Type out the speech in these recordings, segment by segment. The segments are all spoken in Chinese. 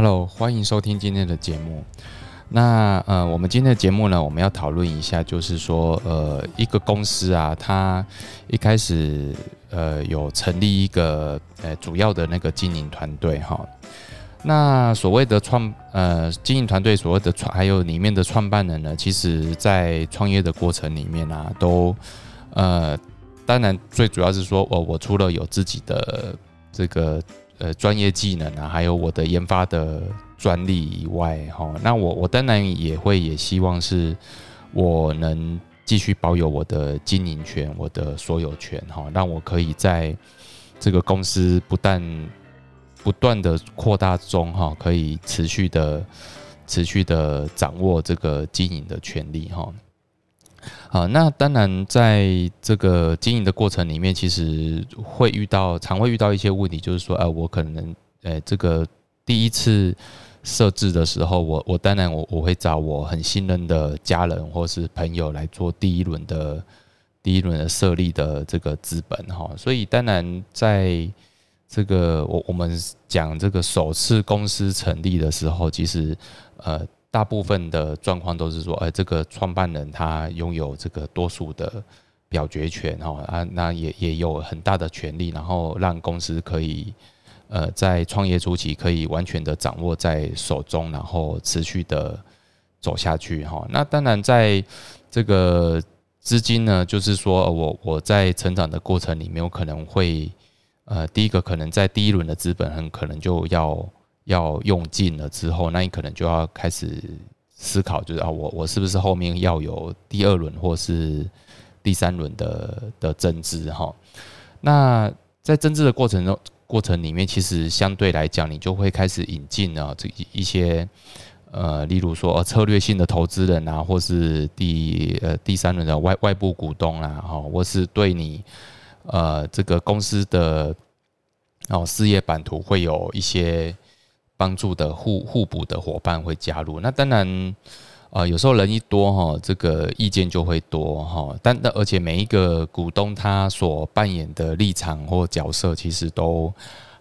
Hello，欢迎收听今天的节目。那呃，我们今天的节目呢，我们要讨论一下，就是说，呃，一个公司啊，它一开始呃有成立一个呃主要的那个经营团队哈。那所谓的创呃经营团队，所谓的创还有里面的创办人呢，其实在创业的过程里面啊，都呃当然最主要是说，我我除了有自己的这个呃专业技能啊，还有我的研发的。专利以外，哈，那我我当然也会也希望是我能继续保有我的经营权，我的所有权，哈，让我可以在这个公司不但不断的扩大中，哈，可以持续的持续的掌握这个经营的权利，哈。好，那当然在这个经营的过程里面，其实会遇到常会遇到一些问题，就是说，呃，我可能，呃，这个第一次。设置的时候，我我当然我我会找我很信任的家人或是朋友来做第一轮的第一轮的设立的这个资本哈，所以当然在这个我我们讲这个首次公司成立的时候，其实呃大部分的状况都是说，呃，这个创办人他拥有这个多数的表决权哈啊，那也也有很大的权利，然后让公司可以。呃，在创业初期可以完全的掌握在手中，然后持续的走下去哈。那当然，在这个资金呢，就是说我我在成长的过程里面，我可能会呃，第一个可能在第一轮的资本很可能就要要用尽了之后，那你可能就要开始思考，就是啊，我我是不是后面要有第二轮或是第三轮的的增资哈？那在增资的过程中。过程里面，其实相对来讲，你就会开始引进啊，这一些呃，例如说策略性的投资人啊，或是第呃第三轮的外外部股东啊，哈，或是对你呃这个公司的哦事业版图会有一些帮助的互互补的伙伴会加入。那当然。啊，有时候人一多哈，这个意见就会多哈。但但而且每一个股东他所扮演的立场或角色，其实都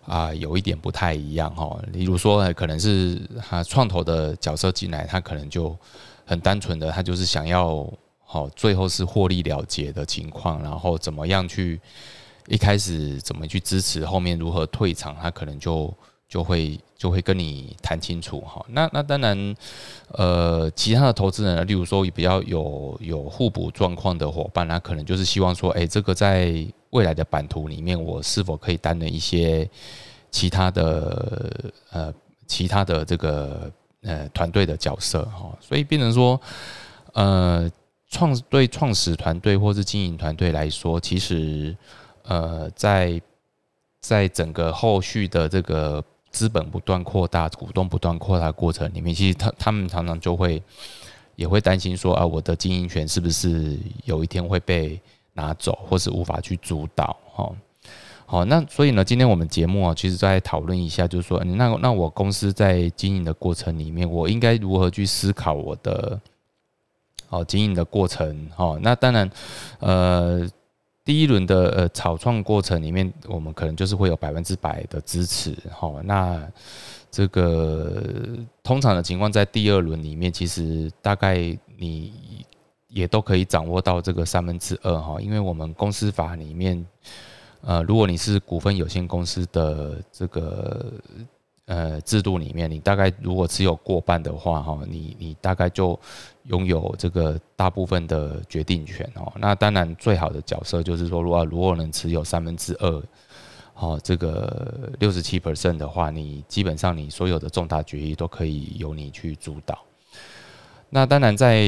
啊有一点不太一样哈。例如说，可能是他创投的角色进来，他可能就很单纯的，他就是想要好最后是获利了结的情况，然后怎么样去一开始怎么去支持，后面如何退场，他可能就。就会就会跟你谈清楚哈，那那当然，呃，其他的投资人，例如说比较有有互补状况的伙伴，那可能就是希望说，哎，这个在未来的版图里面，我是否可以担任一些其他的呃其他的这个呃团队的角色哈，所以变成说，呃，创对创始团队或是经营团队来说，其实呃在在整个后续的这个。资本不断扩大，股东不断扩大过程里面，其实他他们常常就会也会担心说啊，我的经营权是不是有一天会被拿走，或是无法去主导？哈，好，那所以呢，今天我们节目啊，其实在讨论一下，就是说，那那我公司在经营的过程里面，我应该如何去思考我的哦经营的过程？哈，那当然，呃。第一轮的呃草创过程里面，我们可能就是会有百分之百的支持哈。那这个通常的情况，在第二轮里面，其实大概你也都可以掌握到这个三分之二哈。因为我们公司法里面，呃，如果你是股份有限公司的这个。呃，制度里面，你大概如果持有过半的话，哈，你你大概就拥有这个大部分的决定权哦。那当然，最好的角色就是说，如果如果能持有三分之二，哦，这个六十七 percent 的话，你基本上你所有的重大决议都可以由你去主导。那当然，在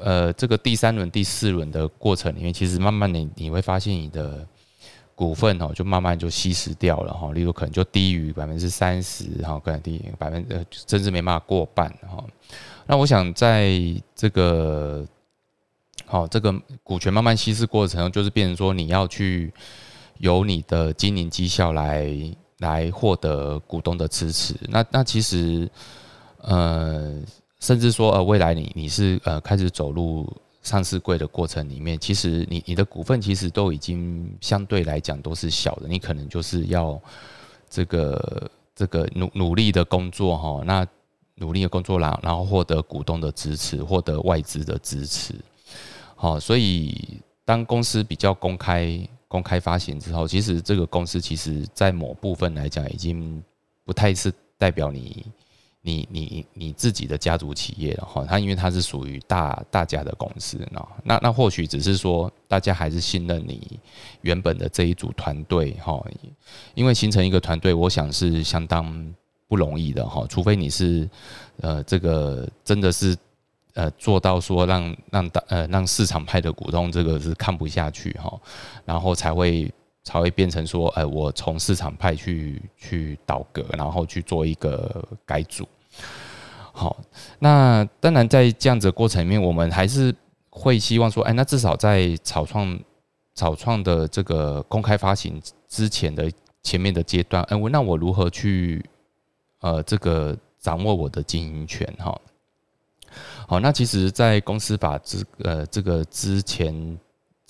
呃这个第三轮、第四轮的过程里面，其实慢慢的你会发现你的。股份哦，就慢慢就稀释掉了哈，例如可能就低于百分之三十哈，可能低于百分呃，甚至没办法过半哈。那我想在这个好这个股权慢慢稀释过程中，就是变成说你要去由你的经营绩效来来获得股东的支持。那那其实呃，甚至说呃，未来你你是呃开始走入。上市柜的过程里面，其实你你的股份其实都已经相对来讲都是小的，你可能就是要这个这个努努力的工作哈，那努力的工作然然后获得股东的支持，获得外资的支持，好，所以当公司比较公开公开发行之后，其实这个公司其实在某部分来讲已经不太是代表你。你你你自己的家族企业了哈，它因为它是属于大大家的公司呢，那那或许只是说大家还是信任你原本的这一组团队哈，因为形成一个团队，我想是相当不容易的哈，除非你是呃这个真的是呃做到说让让大呃让市场派的股东这个是看不下去哈，然后才会。才会变成说，哎，我从市场派去去倒戈，然后去做一个改组。好，那当然在这样子的过程里面，我们还是会希望说，哎，那至少在草创草创的这个公开发行之前的前面的阶段，哎，那我如何去呃这个掌握我的经营权？哈，好，那其实，在公司法之呃这个之前。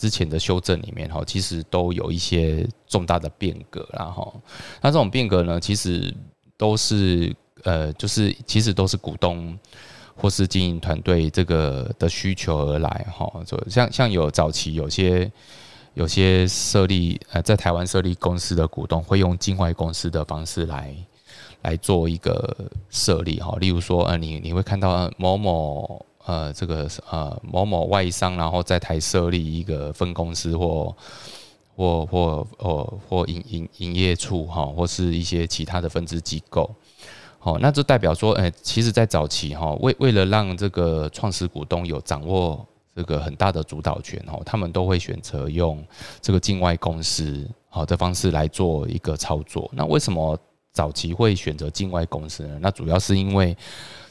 之前的修正里面哈，其实都有一些重大的变革，然后那这种变革呢，其实都是呃，就是其实都是股东或是经营团队这个的需求而来哈。就像像有早期有些有些设立呃在台湾设立公司的股东会用境外公司的方式来来做一个设立哈，例如说呃你你会看到某某。呃，这个呃某某外商，然后在台设立一个分公司或或或或或营营营业处哈，或是一些其他的分支机构，好，那就代表说，哎，其实，在早期哈，为为了让这个创始股东有掌握这个很大的主导权哈，他们都会选择用这个境外公司好的方式来做一个操作。那为什么早期会选择境外公司呢？那主要是因为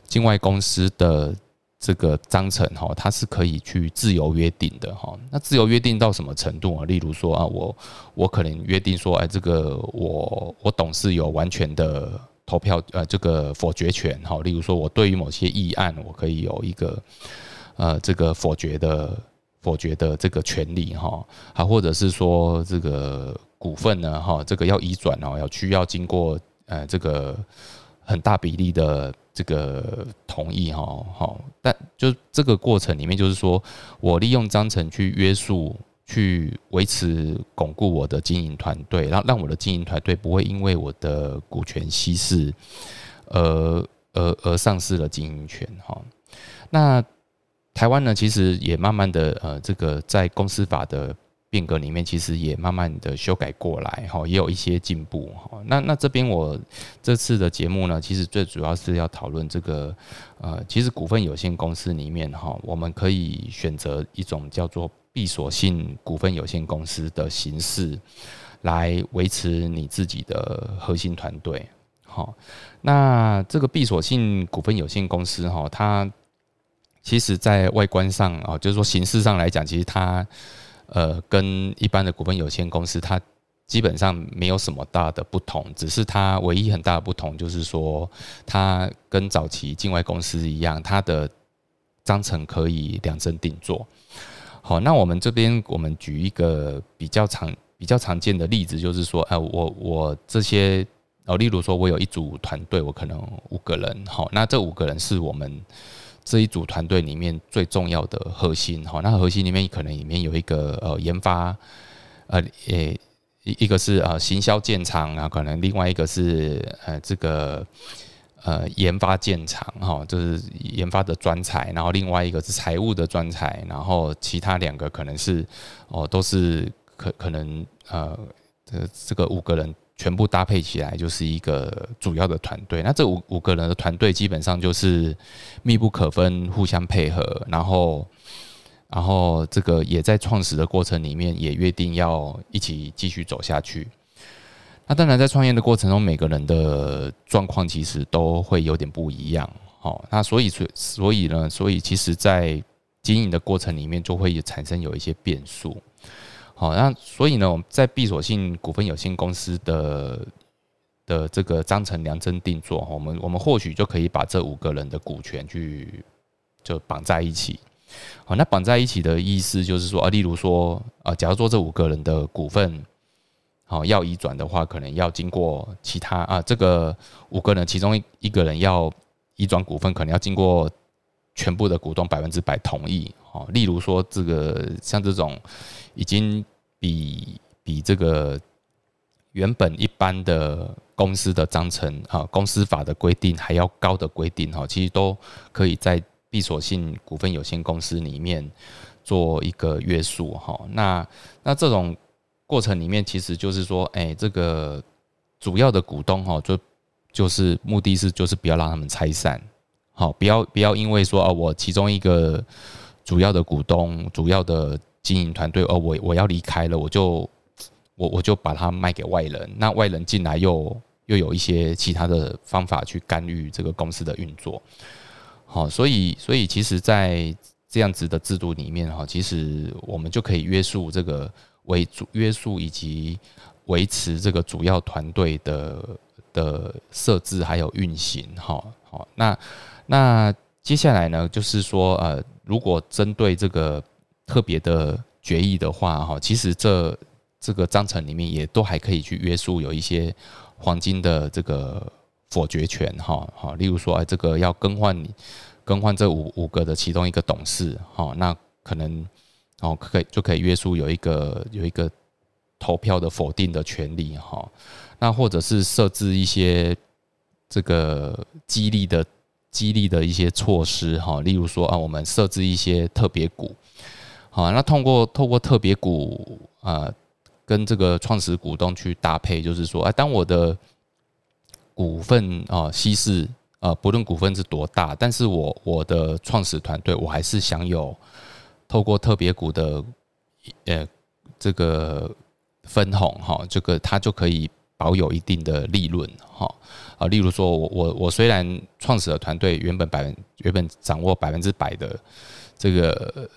境外公司的。这个章程哈，它是可以去自由约定的哈。那自由约定到什么程度啊？例如说啊，我我可能约定说，哎，这个我我董事有完全的投票呃这个否决权哈。例如说，我对于某些议案，我可以有一个呃这个否决的否决的这个权利哈。啊，或者是说这个股份呢哈，这个要移转哦，要需要经过呃这个很大比例的。这个同意哈好，但就这个过程里面，就是说我利用章程去约束、去维持、巩固我的经营团队，然后让我的经营团队不会因为我的股权稀释而而而丧失了经营权哈。那台湾呢，其实也慢慢的呃，这个在公司法的。变革里面其实也慢慢的修改过来，哈，也有一些进步，哈。那那这边我这次的节目呢，其实最主要是要讨论这个，呃，其实股份有限公司里面，哈，我们可以选择一种叫做闭锁性股份有限公司的形式，来维持你自己的核心团队，好。那这个闭锁性股份有限公司，哈，它其实在外观上啊，就是说形式上来讲，其实它。呃，跟一般的股份有限公司，它基本上没有什么大的不同，只是它唯一很大的不同就是说，它跟早期境外公司一样，它的章程可以量身定做。好，那我们这边我们举一个比较常比较常见的例子，就是说，呃，我我这些哦，例如说我有一组团队，我可能五个人，好，那这五个人是我们。这一组团队里面最重要的核心哈，那核心里面可能里面有一个呃研发，呃诶一一个是呃行销建厂啊，可能另外一个是呃这个呃研发建厂哈，就是研发的专才，然后另外一个是财务的专才，然后其他两个可能是哦都是可可能呃这这个五个人。全部搭配起来就是一个主要的团队。那这五五个人的团队基本上就是密不可分，互相配合。然后，然后这个也在创始的过程里面也约定要一起继续走下去。那当然，在创业的过程中，每个人的状况其实都会有点不一样。好，那所以所所以呢，所以其实在经营的过程里面就会产生有一些变数。好，那所以呢，我们在闭锁性股份有限公司的的这个章程量身定做，我们我们或许就可以把这五个人的股权去就绑在一起。好，那绑在一起的意思就是说啊，例如说啊，假如说这五个人的股份，好要移转的话，可能要经过其他啊，这个五个人其中一一个人要移转股份，可能要经过全部的股东百分之百同意。哦，例如说这个像这种已经比比这个原本一般的公司的章程啊，公司法的规定还要高的规定哈，其实都可以在闭锁性股份有限公司里面做一个约束哈。那那这种过程里面，其实就是说，哎，这个主要的股东哈，就就是目的是就是不要让他们拆散，好，不要不要因为说啊，我其中一个。主要的股东、主要的经营团队，哦，我我要离开了，我就我我就把它卖给外人。那外人进来又又有一些其他的方法去干预这个公司的运作。好，所以所以其实，在这样子的制度里面，哈，其实我们就可以约束这个为主约束以及维持这个主要团队的的设置还有运行。哈，好，那那接下来呢，就是说呃。如果针对这个特别的决议的话，哈，其实这这个章程里面也都还可以去约束有一些黄金的这个否决权，哈，好，例如说，哎，这个要更换更换这五五个的其中一个董事，哈，那可能哦可以就可以约束有一个有一个投票的否定的权利，哈，那或者是设置一些这个激励的。激励的一些措施哈，例如说啊，我们设置一些特别股，好，那通过透过特别股啊，跟这个创始股东去搭配，就是说，哎，当我的股份啊稀释啊，不论股份是多大，但是我我的创始团队，我还是享有透过特别股的呃这个分红哈，这个它就可以。保有一定的利润，哈啊，例如说，我我我虽然创始的团队原本百分原本掌握百分之百的这个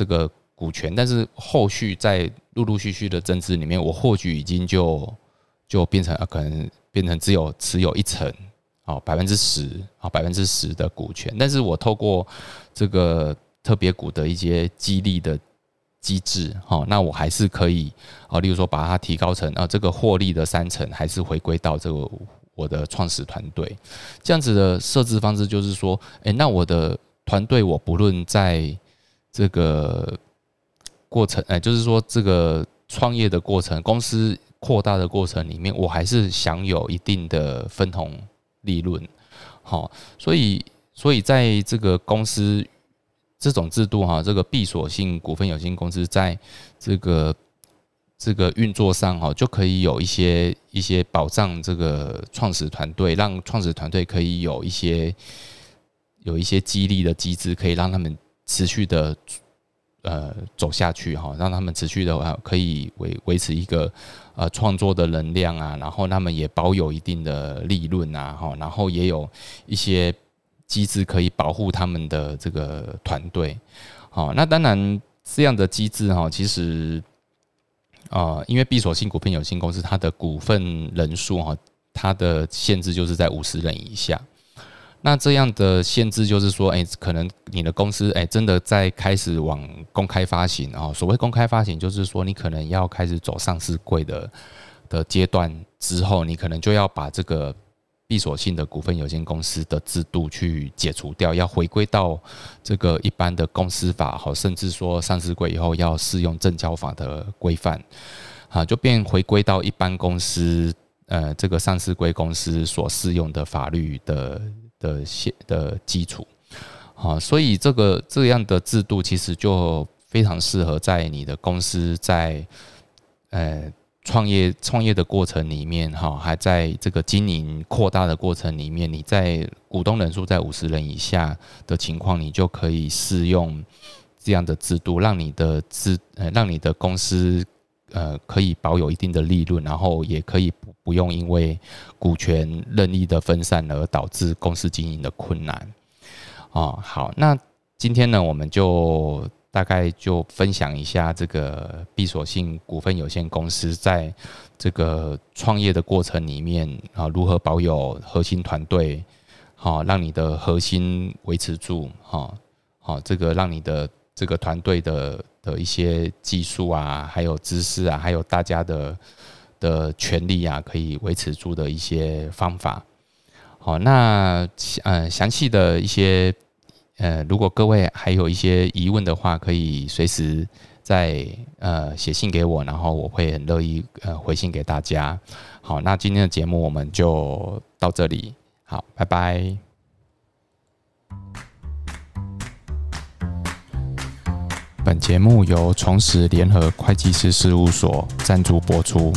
这个股权，但是后续在陆陆续续的增资里面，我或许已经就就变成啊，可能变成只有持有一层，啊百分之十啊百分之十的股权，但是我透过这个特别股的一些激励的。机制，哈，那我还是可以，啊，例如说把它提高成啊，这个获利的三成还是回归到这个我的创始团队，这样子的设置方式就是说，诶，那我的团队我不论在这个过程，哎，就是说这个创业的过程、公司扩大的过程里面，我还是享有一定的分红利润，好，所以，所以在这个公司。这种制度哈，这个闭锁性股份有限公司在这个这个运作上哈，就可以有一些一些保障，这个创始团队让创始团队可以有一些有一些激励的机制，可以让他们持续的呃走下去哈，让他们持续的话可以维维持一个呃创作的能量啊，然后他们也保有一定的利润啊哈，然后也有一些。机制可以保护他们的这个团队，好，那当然这样的机制哈，其实啊，因为闭锁性股份有限公司它的股份人数哈，它的限制就是在五十人以下。那这样的限制就是说，哎，可能你的公司哎，真的在开始往公开发行啊，所谓公开发行，就是说你可能要开始走上市柜的的阶段之后，你可能就要把这个。闭锁性的股份有限公司的制度去解除掉，要回归到这个一般的公司法，好，甚至说上市柜以后要适用证交法的规范，啊，就变回归到一般公司，呃，这个上市柜公司所适用的法律的的现的基础，好，所以这个这样的制度其实就非常适合在你的公司在，呃。创业创业的过程里面，哈，还在这个经营扩大的过程里面，你在股东人数在五十人以下的情况，你就可以适用这样的制度，让你的资呃，让你的公司呃可以保有一定的利润，然后也可以不不用因为股权任意的分散而导致公司经营的困难。哦，好，那今天呢，我们就。大概就分享一下这个闭锁性股份有限公司在这个创业的过程里面啊，如何保有核心团队，好让你的核心维持住，哈，好这个让你的这个团队的的一些技术啊，还有知识啊，还有大家的的权利啊可以维持住的一些方法。好，那呃详细的一些呃，如果各位还有一些疑问的话，可以随时再呃写信给我，然后我会很乐意呃回信给大家。好，那今天的节目我们就到这里，好，拜拜。节目由重实联合会计师事务所赞助播出。